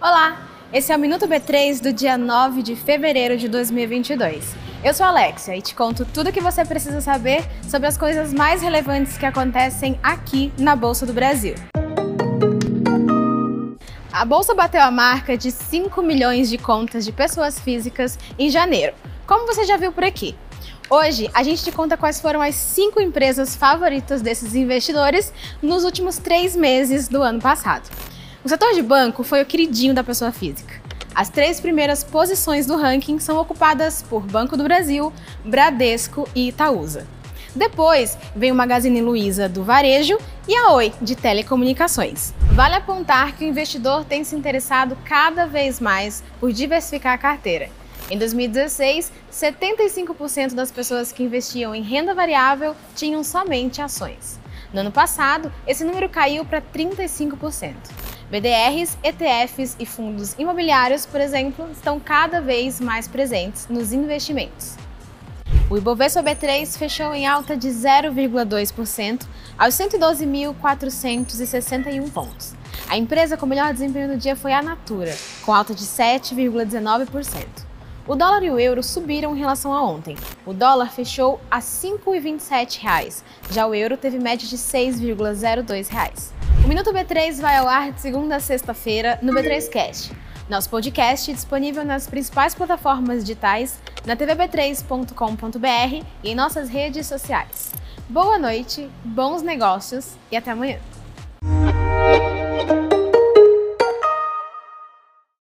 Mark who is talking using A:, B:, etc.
A: Olá, esse é o Minuto B3 do dia 9 de fevereiro de 2022. Eu sou a Alexia e te conto tudo o que você precisa saber sobre as coisas mais relevantes que acontecem aqui na Bolsa do Brasil. A bolsa bateu a marca de 5 milhões de contas de pessoas físicas em janeiro, como você já viu por aqui. Hoje a gente te conta quais foram as cinco empresas favoritas desses investidores nos últimos três meses do ano passado. O setor de banco foi o queridinho da pessoa física. As três primeiras posições do ranking são ocupadas por Banco do Brasil, Bradesco e Itaúsa. Depois vem o Magazine Luiza do varejo e a Oi de telecomunicações. Vale apontar que o investidor tem se interessado cada vez mais por diversificar a carteira. Em 2016, 75% das pessoas que investiam em renda variável tinham somente ações. No ano passado, esse número caiu para 35%. BDRs, ETFs e fundos imobiliários, por exemplo, estão cada vez mais presentes nos investimentos. O Ibovespa B3 fechou em alta de 0,2% aos 112.461 pontos. A empresa com melhor desempenho do dia foi a Natura, com alta de 7,19%. O dólar e o euro subiram em relação a ontem. O dólar fechou a R$ 5,27, já o euro teve média de R$ 6,02. O Minuto B3 vai ao ar de segunda a sexta-feira no B3Cast. Nosso podcast é disponível nas principais plataformas digitais, na tvb3.com.br e em nossas redes sociais. Boa noite, bons negócios e até amanhã.